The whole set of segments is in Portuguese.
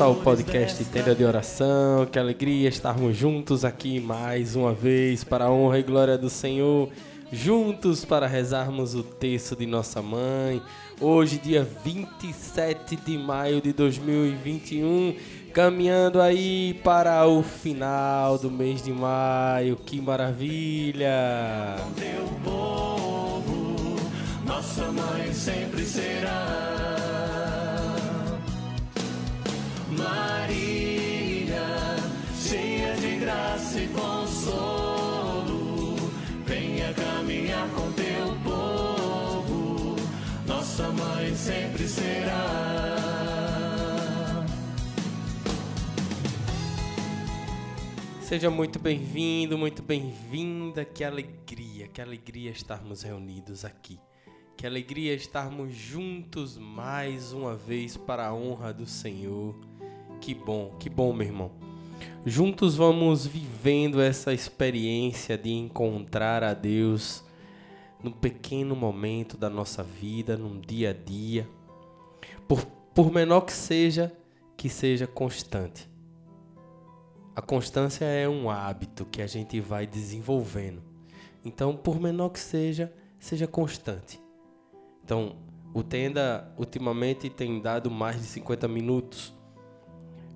ao podcast Tenda de Oração. Que alegria estarmos juntos aqui mais uma vez para a honra e glória do Senhor. Juntos para rezarmos o texto de nossa mãe. Hoje, dia 27 de maio de 2021, caminhando aí para o final do mês de maio. Que maravilha! Teu povo, nossa mãe sempre será. Sempre será. Seja muito bem-vindo, muito bem-vinda. Que alegria, que alegria estarmos reunidos aqui. Que alegria estarmos juntos mais uma vez para a honra do Senhor. Que bom, que bom, meu irmão. Juntos vamos vivendo essa experiência de encontrar a Deus no pequeno momento da nossa vida, num dia a dia. Por, por menor que seja, que seja constante. A constância é um hábito que a gente vai desenvolvendo. Então, por menor que seja, seja constante. Então, o Tenda ultimamente tem dado mais de 50 minutos.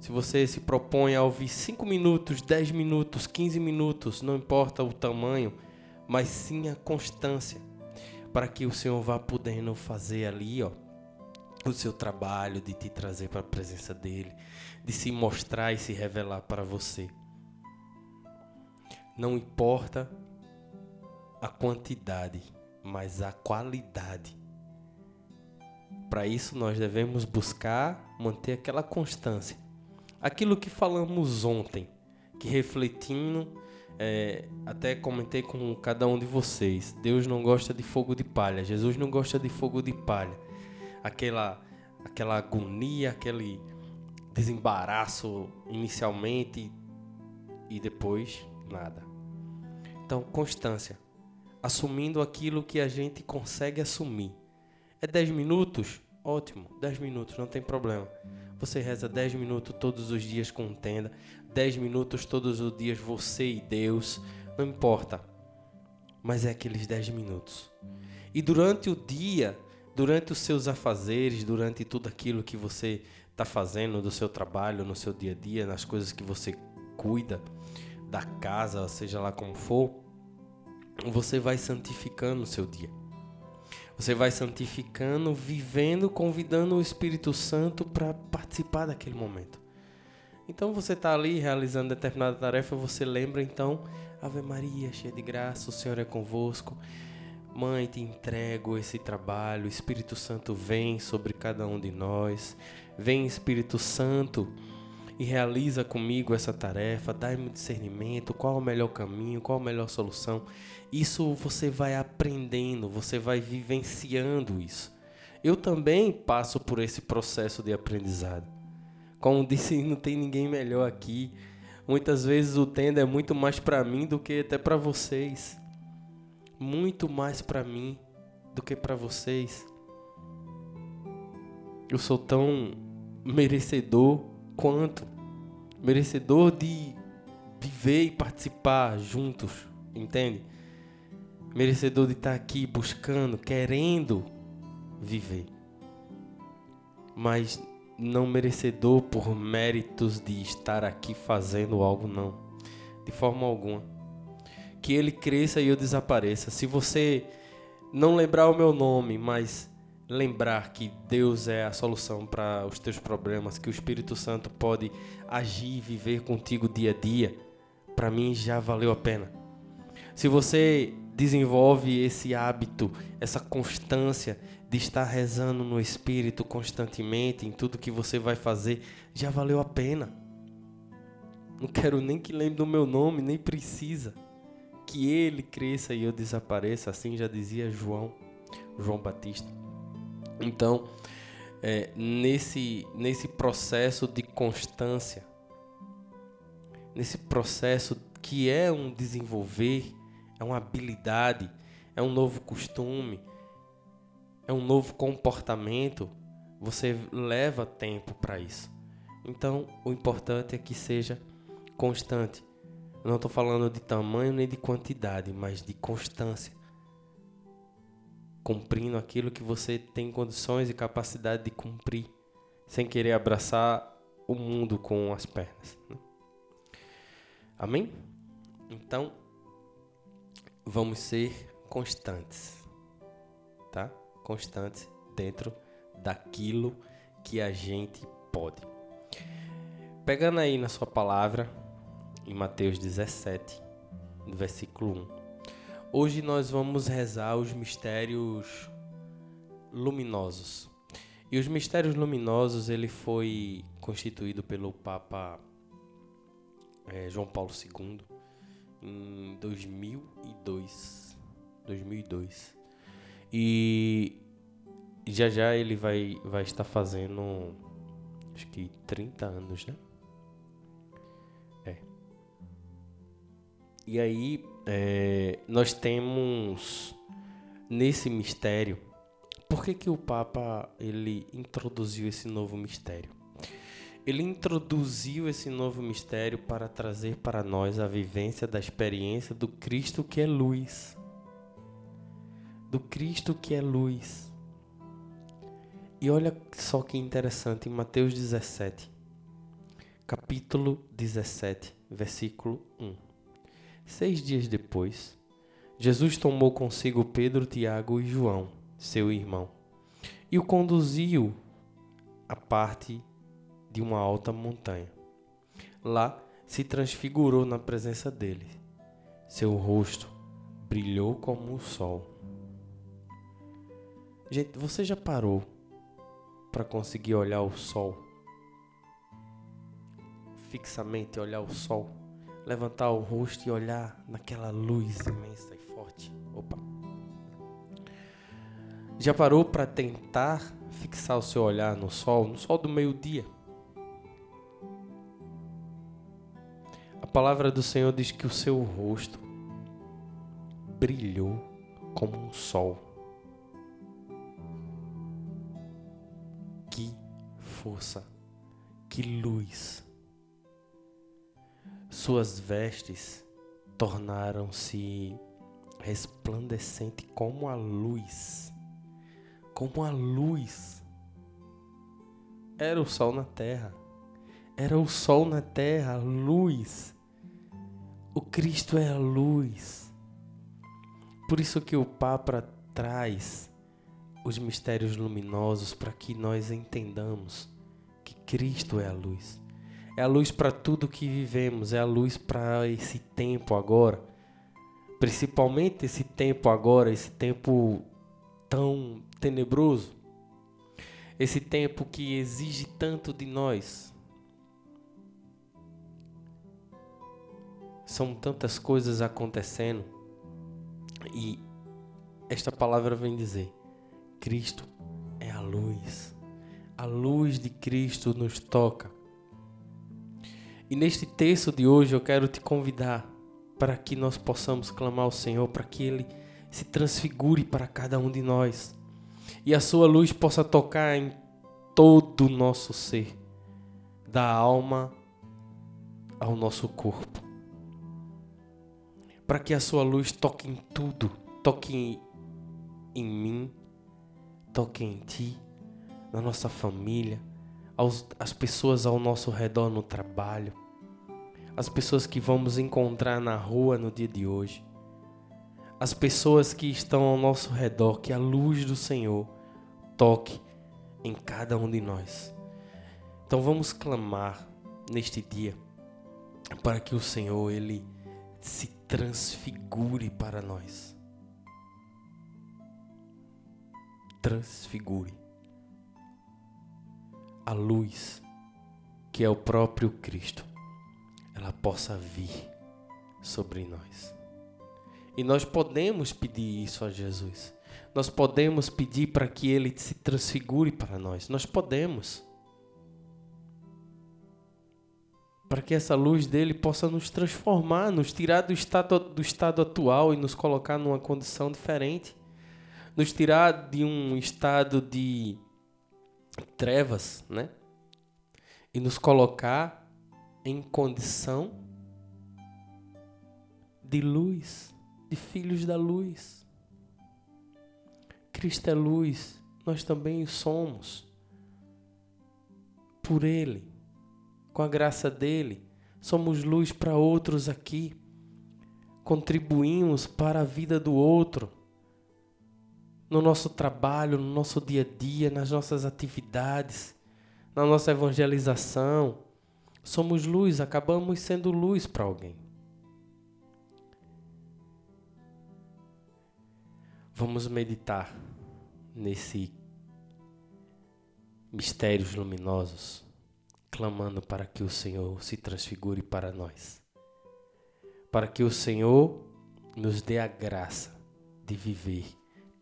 Se você se propõe a ouvir 5 minutos, 10 minutos, 15 minutos, não importa o tamanho, mas sim a constância, para que o Senhor vá podendo fazer ali, ó, o seu trabalho de te trazer para a presença dele, de se mostrar e se revelar para você. Não importa a quantidade, mas a qualidade. Para isso nós devemos buscar manter aquela constância. Aquilo que falamos ontem, que refletindo, é, até comentei com cada um de vocês. Deus não gosta de fogo de palha. Jesus não gosta de fogo de palha aquela aquela agonia, aquele desembaraço inicialmente e depois nada. Então, constância, assumindo aquilo que a gente consegue assumir. É 10 minutos? Ótimo, 10 minutos, não tem problema. Você reza 10 minutos todos os dias com tenda, 10 minutos todos os dias você e Deus, não importa. Mas é aqueles 10 minutos. E durante o dia, durante os seus afazeres, durante tudo aquilo que você está fazendo do seu trabalho, no seu dia a dia, nas coisas que você cuida, da casa, seja lá como for, você vai santificando o seu dia. Você vai santificando, vivendo, convidando o Espírito Santo para participar daquele momento. Então você está ali realizando determinada tarefa, você lembra então, Ave Maria, cheia de graça, o Senhor é convosco. Mãe, te entrego esse trabalho. Espírito Santo vem sobre cada um de nós. Vem, Espírito Santo, e realiza comigo essa tarefa. Dai-me discernimento. Qual o melhor caminho? Qual a melhor solução? Isso você vai aprendendo, você vai vivenciando isso. Eu também passo por esse processo de aprendizado. Como disse, não tem ninguém melhor aqui. Muitas vezes o tenda é muito mais para mim do que até para vocês muito mais para mim do que para vocês. Eu sou tão merecedor quanto merecedor de viver e participar juntos, entende? Merecedor de estar aqui buscando, querendo viver. Mas não merecedor por méritos de estar aqui fazendo algo não, de forma alguma que ele cresça e eu desapareça. Se você não lembrar o meu nome, mas lembrar que Deus é a solução para os teus problemas, que o Espírito Santo pode agir e viver contigo dia a dia, para mim já valeu a pena. Se você desenvolve esse hábito, essa constância de estar rezando no Espírito constantemente em tudo que você vai fazer, já valeu a pena. Não quero nem que lembre do meu nome, nem precisa que ele cresça e eu desapareça, assim já dizia João, João Batista. Então, é, nesse, nesse processo de constância, nesse processo que é um desenvolver, é uma habilidade, é um novo costume, é um novo comportamento, você leva tempo para isso. Então, o importante é que seja constante. Eu não estou falando de tamanho nem de quantidade, mas de constância. Cumprindo aquilo que você tem condições e capacidade de cumprir, sem querer abraçar o mundo com as pernas. Né? Amém? Então, vamos ser constantes, tá? Constantes dentro daquilo que a gente pode. Pegando aí na sua palavra, em Mateus 17, versículo 1. Hoje nós vamos rezar os mistérios luminosos. E os mistérios luminosos ele foi constituído pelo Papa é, João Paulo II em 2002. 2002. E já já ele vai, vai estar fazendo acho que 30 anos, né? E aí é, nós temos nesse mistério, por que, que o Papa ele introduziu esse novo mistério? Ele introduziu esse novo mistério para trazer para nós a vivência da experiência do Cristo que é luz. Do Cristo que é luz. E olha só que interessante, em Mateus 17, capítulo 17, versículo 1. Seis dias depois, Jesus tomou consigo Pedro, Tiago e João, seu irmão, e o conduziu à parte de uma alta montanha. Lá se transfigurou na presença dele. Seu rosto brilhou como o sol. Gente, você já parou para conseguir olhar o sol? Fixamente olhar o sol? levantar o rosto e olhar naquela luz imensa e forte. Opa. Já parou para tentar fixar o seu olhar no sol, no sol do meio-dia? Palavra do Senhor diz que o seu rosto brilhou como um sol. Que força, que luz suas vestes tornaram-se resplandecente como a luz. Como a luz. Era o sol na terra. Era o sol na terra, luz. O Cristo é a luz. Por isso que o Papa traz os mistérios luminosos para que nós entendamos que Cristo é a luz é a luz para tudo que vivemos, é a luz para esse tempo agora. Principalmente esse tempo agora, esse tempo tão tenebroso. Esse tempo que exige tanto de nós. São tantas coisas acontecendo. E esta palavra vem dizer: Cristo é a luz. A luz de Cristo nos toca. E neste texto de hoje eu quero te convidar para que nós possamos clamar ao Senhor, para que Ele se transfigure para cada um de nós e a Sua luz possa tocar em todo o nosso ser, da alma ao nosso corpo. Para que a Sua luz toque em tudo, toque em, mim, toque em ti, na nossa família, aos, as pessoas ao nosso redor no trabalho, as pessoas que vamos encontrar na rua no dia de hoje, as pessoas que estão ao nosso redor, que a luz do Senhor toque em cada um de nós. Então vamos clamar neste dia para que o Senhor ele se transfigure para nós. Transfigure a luz que é o próprio Cristo, ela possa vir sobre nós. E nós podemos pedir isso a Jesus. Nós podemos pedir para que Ele se transfigure para nós. Nós podemos. Para que essa luz dele possa nos transformar, nos tirar do estado, do estado atual e nos colocar numa condição diferente. Nos tirar de um estado de trevas, né? E nos colocar em condição de luz, de filhos da luz. Cristo é luz, nós também somos. Por Ele, com a graça dele, somos luz para outros aqui. Contribuímos para a vida do outro. No nosso trabalho, no nosso dia a dia, nas nossas atividades, na nossa evangelização. Somos luz, acabamos sendo luz para alguém. Vamos meditar nesse mistérios luminosos, clamando para que o Senhor se transfigure para nós. Para que o Senhor nos dê a graça de viver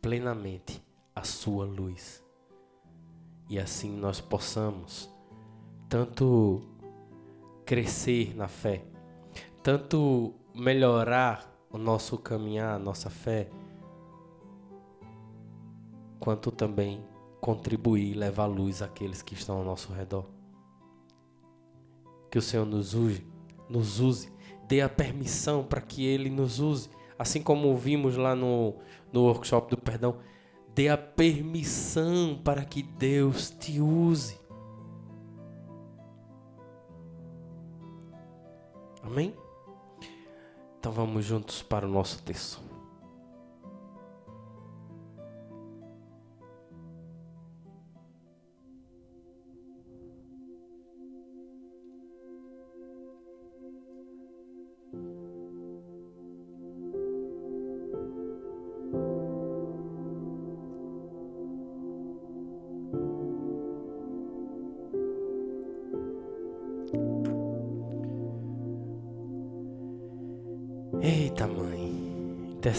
plenamente a sua luz. E assim nós possamos tanto crescer na fé, tanto melhorar o nosso caminhar, a nossa fé, quanto também contribuir, levar luz àqueles que estão ao nosso redor. Que o Senhor nos use, nos use, dê a permissão para que Ele nos use, assim como vimos lá no, no workshop do perdão, dê a permissão para que Deus te use. Amém? Então vamos juntos para o nosso texto.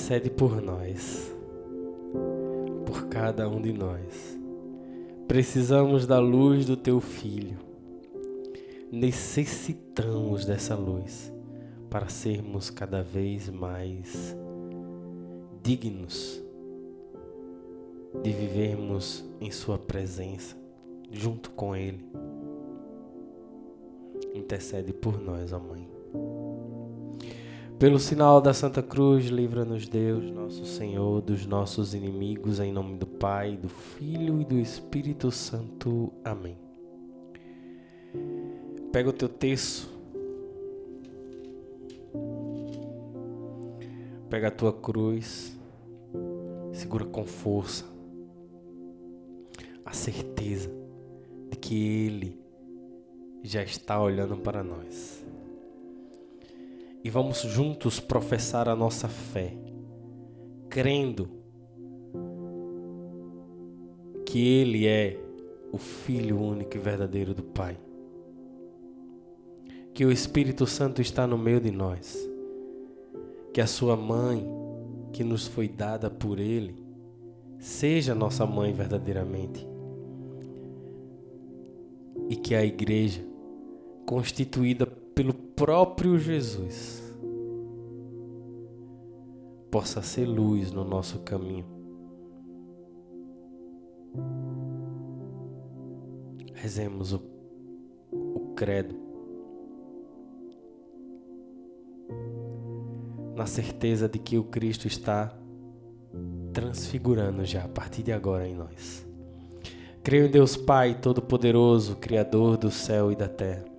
Intercede por nós, por cada um de nós. Precisamos da luz do Teu Filho. Necessitamos dessa luz para sermos cada vez mais dignos de vivermos em Sua presença, junto com Ele. Intercede por nós, ó Mãe. Pelo sinal da Santa Cruz, livra-nos Deus, nosso Senhor, dos nossos inimigos, em nome do Pai, do Filho e do Espírito Santo. Amém. Pega o teu texto. Pega a tua cruz. Segura com força. A certeza de que Ele já está olhando para nós e vamos juntos professar a nossa fé, crendo que Ele é o Filho único e verdadeiro do Pai, que o Espírito Santo está no meio de nós, que a Sua mãe, que nos foi dada por Ele, seja nossa mãe verdadeiramente, e que a Igreja, constituída pelo próprio Jesus possa ser luz no nosso caminho. Rezemos o, o credo. Na certeza de que o Cristo está transfigurando já a partir de agora em nós. Creio em Deus Pai Todo-Poderoso, Criador do céu e da terra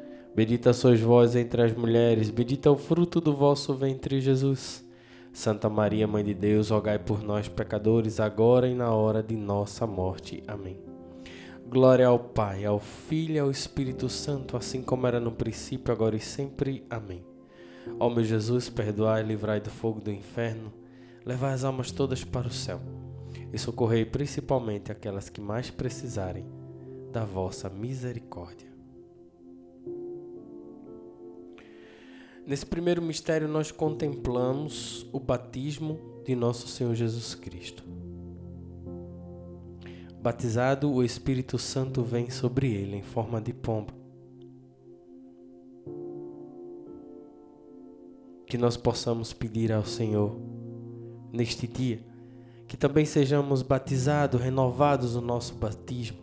Bendita sois vós entre as mulheres, bendito é o fruto do vosso ventre, Jesus. Santa Maria, Mãe de Deus, rogai por nós, pecadores, agora e na hora de nossa morte. Amém. Glória ao Pai, ao Filho e ao Espírito Santo, assim como era no princípio, agora e sempre. Amém. Ó meu Jesus, perdoai livrai do fogo do inferno, levai as almas todas para o céu e socorrei principalmente aquelas que mais precisarem da vossa misericórdia. Nesse primeiro mistério, nós contemplamos o batismo de nosso Senhor Jesus Cristo. Batizado, o Espírito Santo vem sobre ele em forma de pomba. que nós possamos pedir ao Senhor neste dia, que também sejamos batizados, renovados no nosso batismo,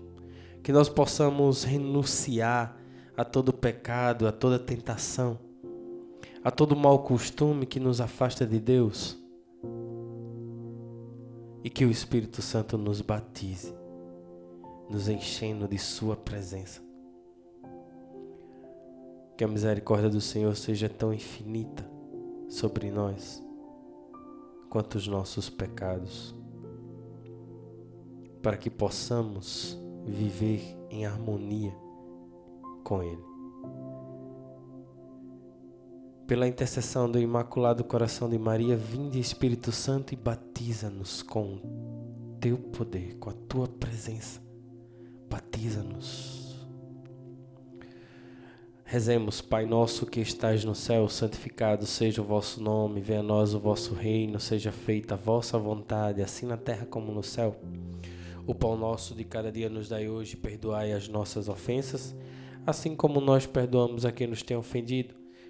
que nós possamos renunciar a todo pecado, a toda tentação, a todo mau costume que nos afasta de Deus e que o Espírito Santo nos batize, nos enchendo de Sua presença. Que a misericórdia do Senhor seja tão infinita sobre nós quanto os nossos pecados, para que possamos viver em harmonia com Ele. Pela intercessão do Imaculado Coração de Maria, vinde Espírito Santo e batiza-nos com teu poder, com a tua presença. Batiza-nos Rezemos, Pai nosso que estais no céu, santificado seja o vosso nome, venha a nós o vosso reino, seja feita a vossa vontade, assim na terra como no céu. O pão nosso de cada dia nos dai hoje, perdoai as nossas ofensas, assim como nós perdoamos a quem nos tem ofendido,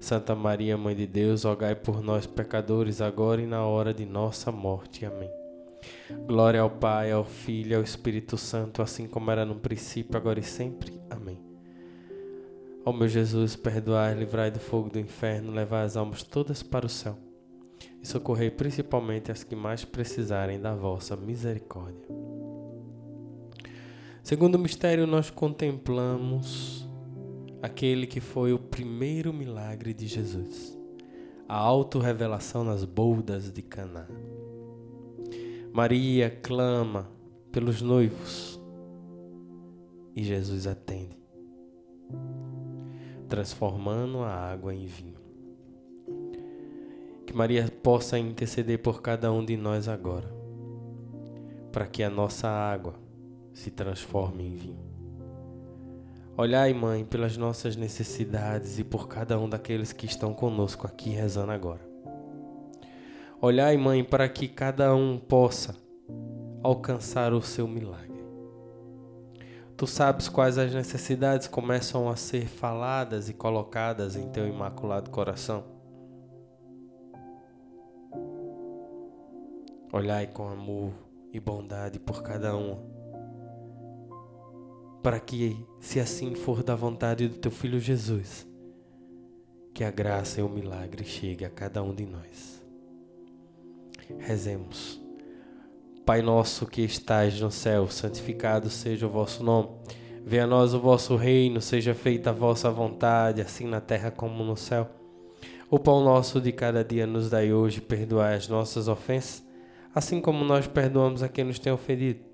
Santa Maria, Mãe de Deus, rogai por nós, pecadores, agora e na hora de nossa morte. Amém. Glória ao Pai, ao Filho e ao Espírito Santo, assim como era no princípio, agora e sempre. Amém. Ó meu Jesus, perdoai, livrai do fogo do inferno, levai as almas todas para o céu e socorrei principalmente as que mais precisarem da vossa misericórdia. Segundo mistério, nós contemplamos aquele que foi o primeiro milagre de Jesus, a autorrevelação nas boldas de Caná. Maria clama pelos noivos e Jesus atende, transformando a água em vinho. Que Maria possa interceder por cada um de nós agora, para que a nossa água se transforme em vinho. Olhai, Mãe, pelas nossas necessidades e por cada um daqueles que estão conosco aqui rezando agora. Olhai, Mãe, para que cada um possa alcançar o seu milagre. Tu sabes quais as necessidades começam a ser faladas e colocadas em teu imaculado coração. Olhai com amor e bondade por cada um, para que, se assim for da vontade do teu Filho Jesus, que a graça e o milagre chegue a cada um de nós. Rezemos. Pai nosso que estais no céu, santificado seja o vosso nome. Venha a nós o vosso reino, seja feita a vossa vontade, assim na terra como no céu. O pão nosso de cada dia nos dai hoje, perdoai as nossas ofensas assim como nós perdoamos a quem nos tem ofendido.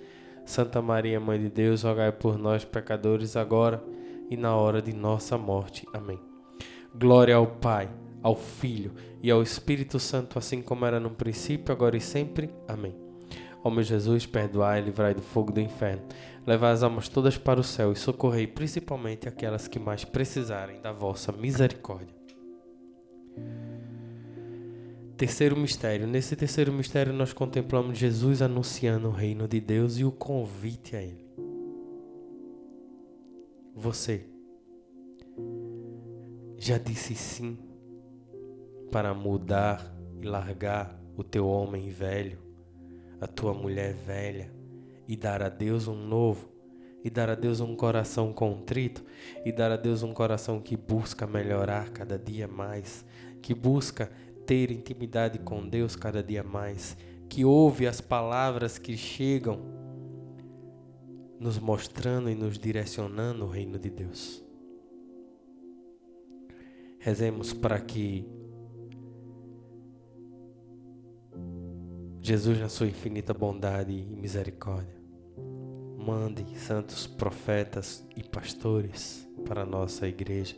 Santa Maria, Mãe de Deus, rogai por nós, pecadores, agora e na hora de nossa morte. Amém. Glória ao Pai, ao Filho e ao Espírito Santo, assim como era no princípio, agora e sempre. Amém. Ó meu Jesus, perdoai e livrai do fogo do inferno. Levai as almas todas para o céu e socorrei principalmente aquelas que mais precisarem da vossa misericórdia. Terceiro mistério. Nesse terceiro mistério nós contemplamos Jesus anunciando o reino de Deus e o convite a ele. Você já disse sim para mudar e largar o teu homem velho, a tua mulher velha e dar a Deus um novo, e dar a Deus um coração contrito, e dar a Deus um coração que busca melhorar cada dia mais, que busca ter intimidade com Deus cada dia mais, que ouve as palavras que chegam nos mostrando e nos direcionando o reino de Deus. Rezemos para que Jesus, na sua infinita bondade e misericórdia, mande santos profetas e pastores para a nossa igreja.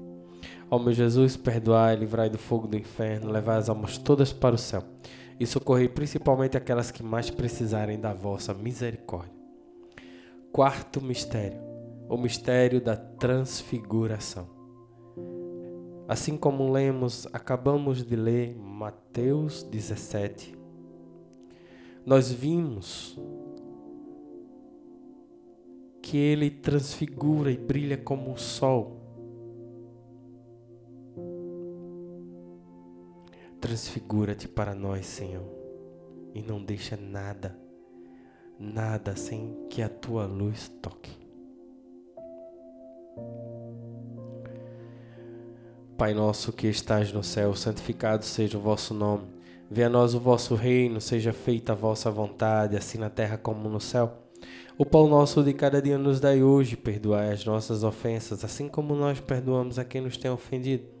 Ó meu Jesus, perdoai, livrai do fogo do inferno, levai as almas todas para o céu e socorrei principalmente aquelas que mais precisarem da vossa misericórdia. Quarto mistério, o mistério da transfiguração. Assim como lemos, acabamos de ler Mateus 17, nós vimos que ele transfigura e brilha como o sol. Transfigura-te para nós, Senhor, e não deixa nada, nada sem que a tua luz toque. Pai nosso que estás no céu, santificado seja o vosso nome. Venha a nós o vosso reino, seja feita a vossa vontade, assim na terra como no céu. O pão nosso de cada dia nos dai hoje, perdoai as nossas ofensas, assim como nós perdoamos a quem nos tem ofendido.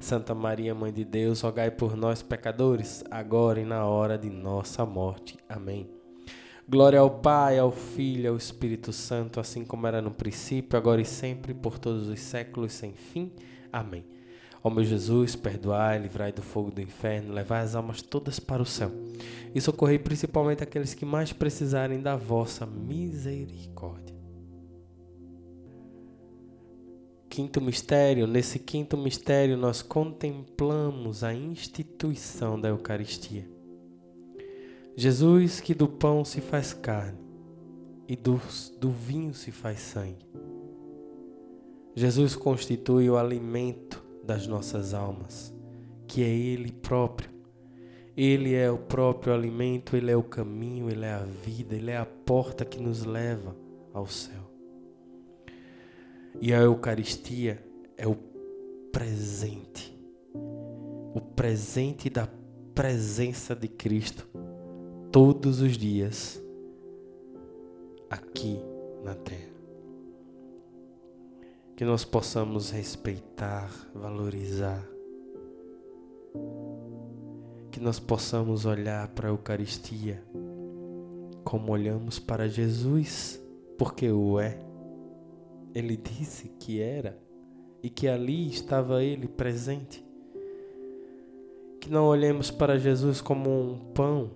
Santa Maria, Mãe de Deus, rogai por nós, pecadores, agora e na hora de nossa morte. Amém. Glória ao Pai, ao Filho ao Espírito Santo, assim como era no princípio, agora e sempre, por todos os séculos sem fim. Amém. Ó meu Jesus, perdoai, livrai do fogo do inferno, levai as almas todas para o céu e socorrei principalmente aqueles que mais precisarem da vossa misericórdia. Quinto mistério, nesse quinto mistério nós contemplamos a instituição da Eucaristia. Jesus que do pão se faz carne e do, do vinho se faz sangue. Jesus constitui o alimento das nossas almas, que é Ele próprio. Ele é o próprio alimento, Ele é o caminho, Ele é a vida, Ele é a porta que nos leva ao céu. E a Eucaristia é o presente, o presente da presença de Cristo todos os dias aqui na terra. Que nós possamos respeitar, valorizar, que nós possamos olhar para a Eucaristia como olhamos para Jesus, porque o é ele disse que era e que ali estava ele presente. Que não olhemos para Jesus como um pão.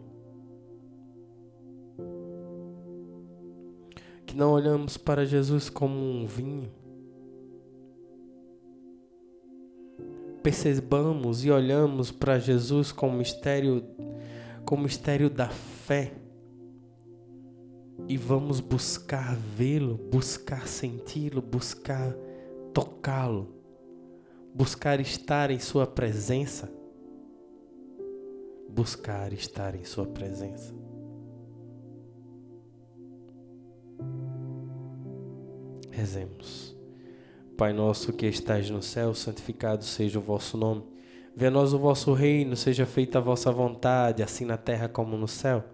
Que não olhamos para Jesus como um vinho. Percebamos e olhamos para Jesus como mistério, mistério da fé e vamos buscar vê-lo, buscar senti-lo, buscar tocá-lo, buscar estar em Sua presença. Buscar estar em Sua presença. Rezemos. Pai nosso que estais no céu, santificado seja o vosso nome. Venha a nós o vosso reino, seja feita a vossa vontade, assim na terra como no céu.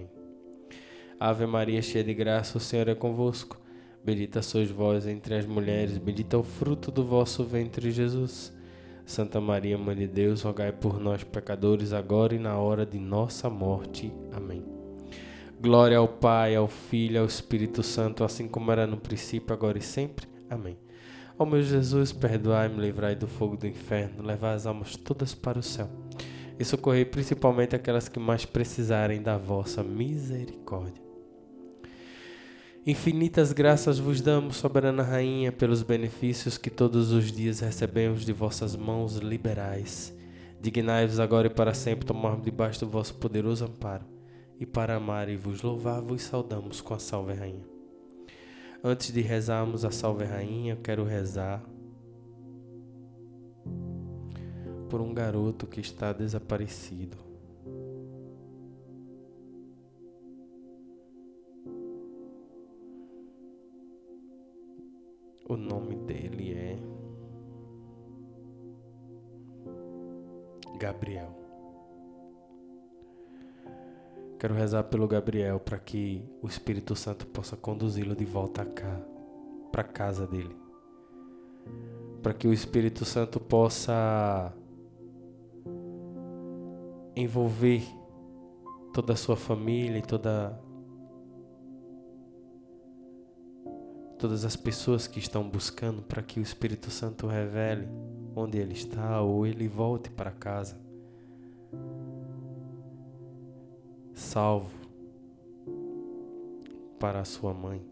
Ave Maria, cheia de graça, o Senhor é convosco. Bendita sois vós entre as mulheres, bendito é o fruto do vosso ventre, Jesus. Santa Maria, Mãe de Deus, rogai por nós, pecadores, agora e na hora de nossa morte. Amém. Glória ao Pai, ao Filho, ao Espírito Santo, assim como era no princípio, agora e sempre. Amém. Ó meu Jesus, perdoai-me, livrai do fogo do inferno, levai as almas todas para o céu e socorrei principalmente aquelas que mais precisarem da vossa misericórdia. Infinitas graças vos damos, soberana Rainha, pelos benefícios que todos os dias recebemos de vossas mãos liberais. Dignai-vos agora e para sempre tomarmos debaixo do vosso poderoso amparo e para amar e vos louvar, vos saudamos com a Salve Rainha. Antes de rezarmos a Salve Rainha, eu quero rezar por um garoto que está desaparecido. O nome dele é Gabriel. Quero rezar pelo Gabriel para que o Espírito Santo possa conduzi-lo de volta cá, para casa dele. Para que o Espírito Santo possa envolver toda a sua família e toda todas as pessoas que estão buscando para que o Espírito Santo revele onde ele está ou ele volte para casa. salvo para a sua mãe.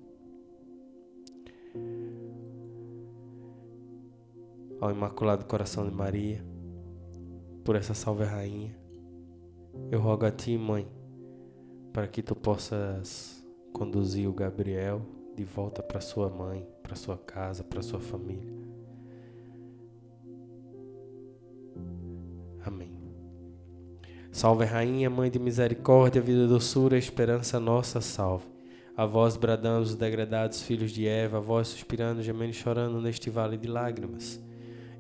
Ao Imaculado Coração de Maria, por essa salve rainha, eu rogo a ti, mãe, para que tu possas conduzir o Gabriel de volta para sua mãe, para sua casa, para sua família. Amém. Salve, Rainha, Mãe de misericórdia, vida, doçura, esperança nossa, salve. A vós bradamos os degradados filhos de Eva, a vós suspirando, gemendo e chorando neste vale de lágrimas.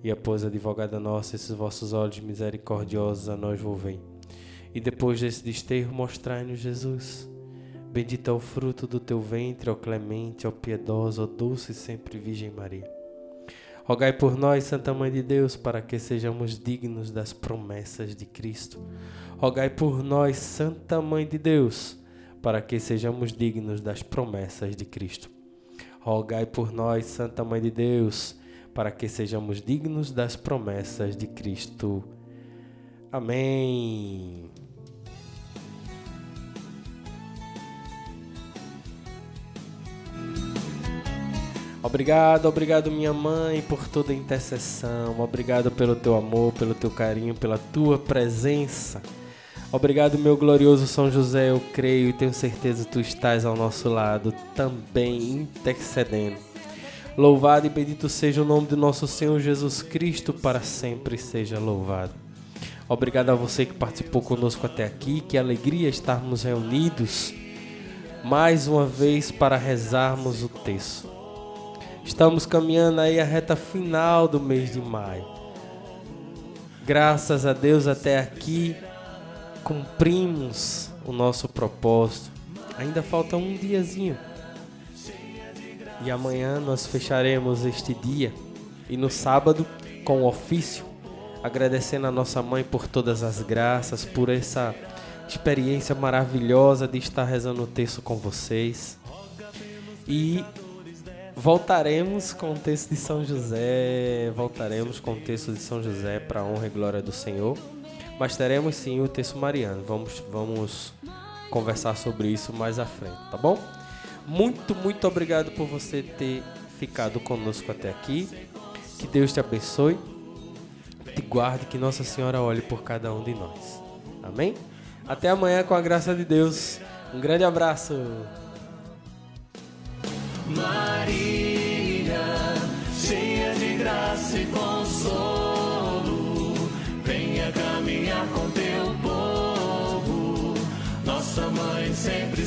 E após advogada nossa, esses vossos olhos misericordiosos a nós volvem. E depois desse desterro, mostrai-nos Jesus. Bendito é o fruto do teu ventre, ó clemente, ó piedosa, ó doce sempre Virgem Maria. Rogai por nós, Santa Mãe de Deus, para que sejamos dignos das promessas de Cristo. Rogai por nós, Santa Mãe de Deus, para que sejamos dignos das promessas de Cristo. Rogai por nós, Santa Mãe de Deus, para que sejamos dignos das promessas de Cristo. Amém. Obrigado, obrigado minha mãe por toda a intercessão. Obrigado pelo teu amor, pelo teu carinho, pela tua presença. Obrigado, meu glorioso São José. Eu creio e tenho certeza que tu estás ao nosso lado, também intercedendo. Louvado e bendito seja o nome do nosso Senhor Jesus Cristo, para sempre seja louvado. Obrigado a você que participou conosco até aqui. Que alegria estarmos reunidos mais uma vez para rezarmos o texto. Estamos caminhando aí a reta final do mês de maio. Graças a Deus até aqui cumprimos o nosso propósito. Ainda falta um diazinho. E amanhã nós fecharemos este dia e no sábado com o ofício, agradecendo a nossa mãe por todas as graças, por essa experiência maravilhosa de estar rezando o texto com vocês. E voltaremos com o texto de São José, voltaremos com o texto de São José para a honra e glória do Senhor. Mas teremos sim o texto mariano. Vamos, vamos conversar sobre isso mais à frente, tá bom? Muito, muito obrigado por você ter ficado conosco até aqui. Que Deus te abençoe, te guarde, que Nossa Senhora olhe por cada um de nós. Amém? Até amanhã com a graça de Deus. Um grande abraço. Maria, cheia de graça e consolo, venha caminhar com teu povo. Nossa mãe sempre